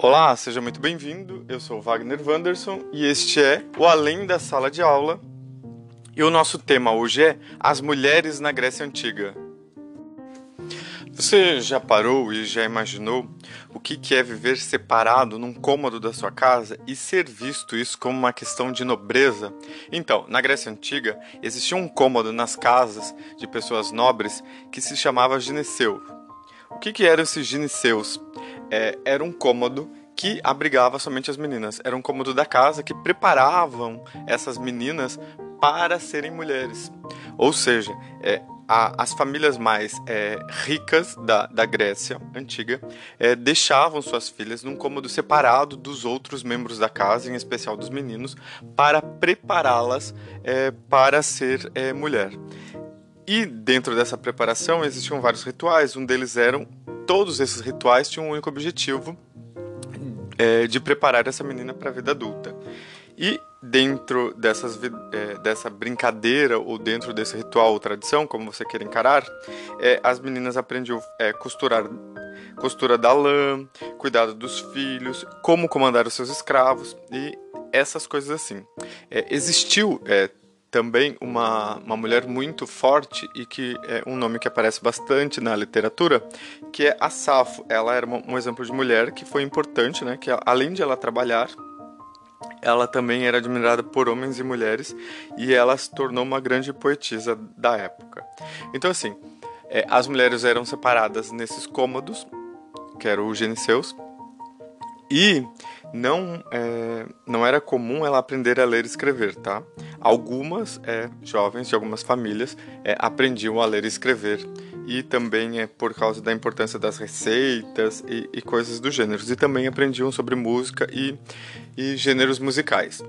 Olá, seja muito bem-vindo. Eu sou Wagner Wanderson e este é o Além da Sala de Aula. E o nosso tema hoje é As Mulheres na Grécia Antiga. Você já parou e já imaginou o que é viver separado num cômodo da sua casa e ser visto isso como uma questão de nobreza? Então, na Grécia Antiga, existia um cômodo nas casas de pessoas nobres que se chamava gineceu. O que, eram esses gineseus? É, era um cômodo que abrigava somente as meninas. Era um cômodo da casa que preparavam essas meninas para serem mulheres. Ou seja, é, a, as famílias mais é, ricas da, da Grécia antiga é, deixavam suas filhas num cômodo separado dos outros membros da casa, em especial dos meninos, para prepará-las é, para ser é, mulher. E dentro dessa preparação existiam vários rituais. Um deles eram todos esses rituais tinham um único objetivo é, de preparar essa menina para a vida adulta. E dentro dessas, é, dessa brincadeira ou dentro desse ritual ou tradição, como você queira encarar, é, as meninas aprendiam é, costurar costura da lã, cuidado dos filhos, como comandar os seus escravos e essas coisas assim. É, existiu é, também uma, uma mulher muito forte e que é um nome que aparece bastante na literatura, que é a Safo. Ela era um exemplo de mulher que foi importante, né? Que além de ela trabalhar ela também era admirada por homens e mulheres e ela se tornou uma grande poetisa da época. Então, assim, é, as mulheres eram separadas nesses cômodos, que eram os geniceus, e não, é, não era comum ela aprender a ler e escrever, tá? Algumas é, jovens de algumas famílias é, aprendiam a ler e escrever e também é por causa da importância das receitas e, e coisas do gênero. E também aprendiam sobre música e, e gêneros musicais.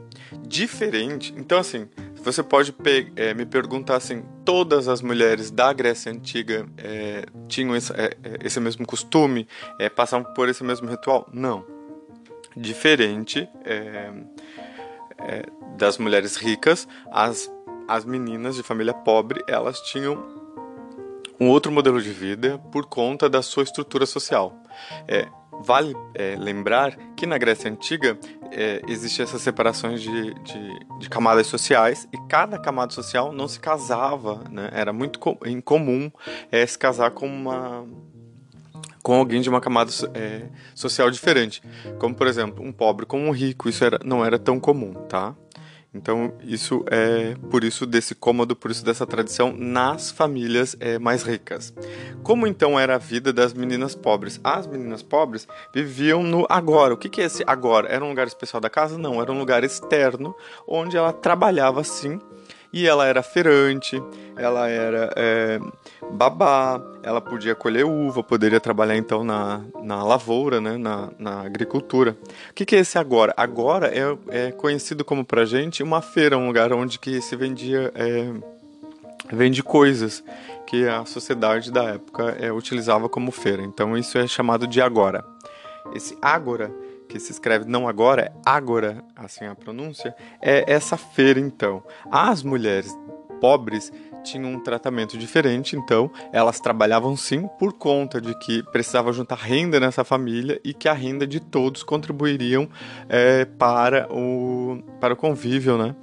Diferente, então assim, você pode é, me perguntar assim, todas as mulheres da Grécia Antiga é, tinham esse, é, é, esse, mesmo costume, é, passavam por esse mesmo ritual? Não. Diferente das mulheres ricas, as, as meninas de família pobre, elas tinham um outro modelo de vida por conta da sua estrutura social. É, vale é, lembrar que na Grécia Antiga é, existiam essas separações de, de, de, camadas sociais e cada camada social não se casava, né? era muito incomum é, se casar com uma com alguém de uma camada é, social diferente, como por exemplo um pobre com um rico, isso era, não era tão comum, tá? Então, isso é por isso desse cômodo, por isso dessa tradição nas famílias é, mais ricas. Como então era a vida das meninas pobres? As meninas pobres viviam no agora. O que, que é esse agora? Era um lugar especial da casa? Não, era um lugar externo onde ela trabalhava sim e ela era feirante, ela era é, babá, ela podia colher uva, poderia trabalhar então na, na lavoura, né, na, na agricultura. O que, que é esse agora? Agora é, é conhecido como pra gente uma feira, um lugar onde que se vendia é, vende coisas que a sociedade da época é, utilizava como feira. Então isso é chamado de agora. Esse agora que se escreve não agora, é agora, assim a pronúncia, é essa feira então. As mulheres pobres tinham um tratamento diferente, então elas trabalhavam sim por conta de que precisava juntar renda nessa família e que a renda de todos contribuiriam é, para, o, para o convívio, né?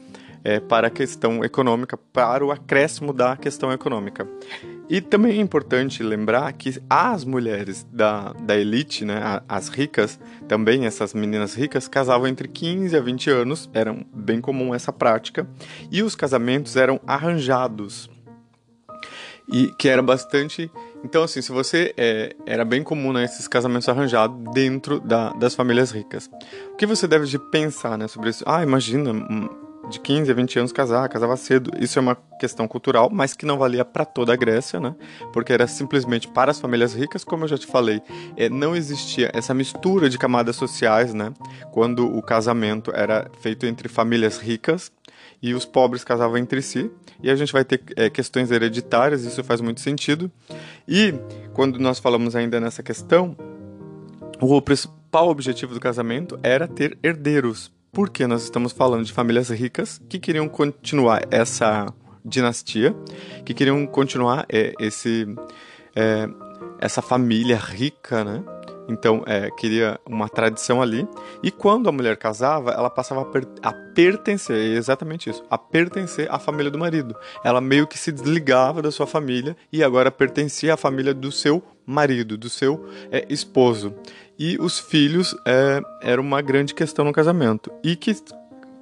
É, para a questão econômica, para o acréscimo da questão econômica. E também é importante lembrar que as mulheres da, da elite, né, as ricas, também essas meninas ricas, casavam entre 15 a 20 anos, era bem comum essa prática, e os casamentos eram arranjados. E que era bastante. Então, assim, se você. É, era bem comum né, esses casamentos arranjados dentro da, das famílias ricas. O que você deve de pensar né, sobre isso? Ah, imagina, de 15 a 20 anos casar, casava cedo. Isso é uma questão cultural, mas que não valia para toda a Grécia, né? Porque era simplesmente para as famílias ricas, como eu já te falei. É, não existia essa mistura de camadas sociais, né? Quando o casamento era feito entre famílias ricas e os pobres casavam entre si. E a gente vai ter é, questões hereditárias, isso faz muito sentido. E quando nós falamos ainda nessa questão, o principal objetivo do casamento era ter herdeiros porque nós estamos falando de famílias ricas que queriam continuar essa dinastia, que queriam continuar é, esse, é, essa família rica, né? Então é, queria uma tradição ali. E quando a mulher casava, ela passava a, per a pertencer, é exatamente isso, a pertencer à família do marido. Ela meio que se desligava da sua família e agora pertencia à família do seu marido, do seu é, esposo. E os filhos é, era uma grande questão no casamento. E que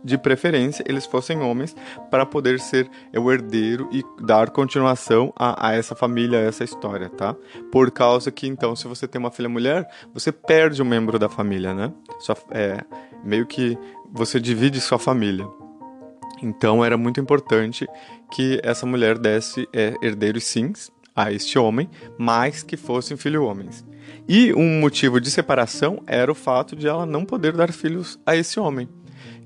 de preferência, eles fossem homens para poder ser o herdeiro e dar continuação a, a, essa família, a essa história, tá? Por causa que, então, se você tem uma filha mulher, você perde um membro da família, né? Só, é, meio que você divide sua família. Então, era muito importante que essa mulher desse é, herdeiros sim a este homem, mas que fossem filhos homens. E um motivo de separação era o fato de ela não poder dar filhos a esse homem.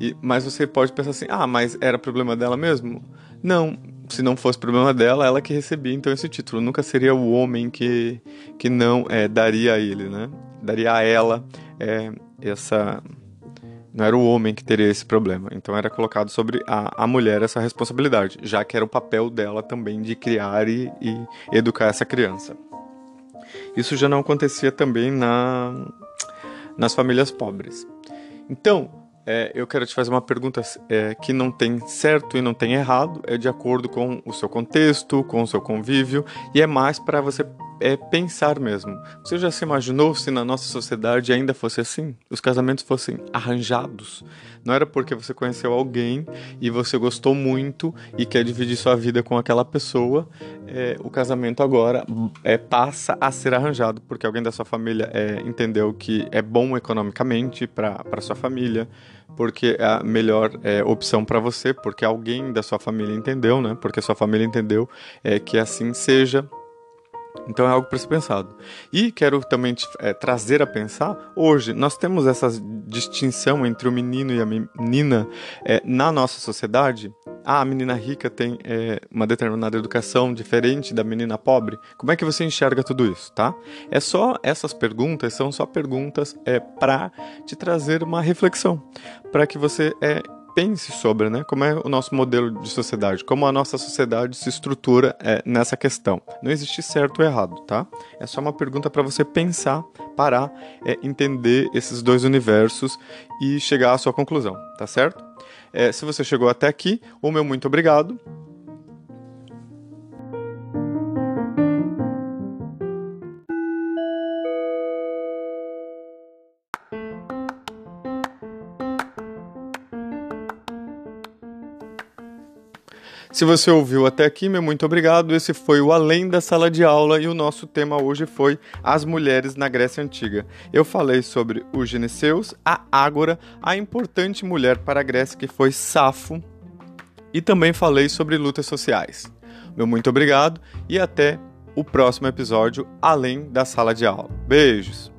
E, mas você pode pensar assim: ah, mas era problema dela mesmo? Não, se não fosse problema dela, ela que recebia então esse título. Nunca seria o homem que, que não é, daria a ele, né? Daria a ela é, essa. Não era o homem que teria esse problema. Então era colocado sobre a, a mulher essa responsabilidade, já que era o papel dela também de criar e, e educar essa criança. Isso já não acontecia também na, nas famílias pobres. Então, é, eu quero te fazer uma pergunta é, que não tem certo e não tem errado, é de acordo com o seu contexto, com o seu convívio, e é mais para você é, pensar mesmo. Você já se imaginou se na nossa sociedade ainda fosse assim? Os casamentos fossem arranjados? Não era porque você conheceu alguém e você gostou muito e quer dividir sua vida com aquela pessoa, é, o casamento agora é, passa a ser arranjado porque alguém da sua família é, entendeu que é bom economicamente para sua família porque é a melhor é, opção para você, porque alguém da sua família entendeu, né? Porque sua família entendeu é, que assim seja. Então é algo para ser pensado. E quero também te, é, trazer a pensar, hoje nós temos essa distinção entre o menino e a menina é, na nossa sociedade. Ah, a menina rica tem é, uma determinada educação diferente da menina pobre. Como é que você enxerga tudo isso, tá? É só essas perguntas são só perguntas é, para te trazer uma reflexão, para que você é, pense sobre né, como é o nosso modelo de sociedade, como a nossa sociedade se estrutura é, nessa questão. Não existe certo ou errado, tá? É só uma pergunta para você pensar, parar, é, entender esses dois universos e chegar à sua conclusão, tá certo? É, se você chegou até aqui, o meu muito obrigado. Se você ouviu até aqui, meu muito obrigado. Esse foi o Além da Sala de Aula e o nosso tema hoje foi As Mulheres na Grécia Antiga. Eu falei sobre o Geneceus, a Ágora, a importante mulher para a Grécia que foi Safo, e também falei sobre lutas sociais. Meu muito obrigado e até o próximo episódio Além da Sala de Aula. Beijos!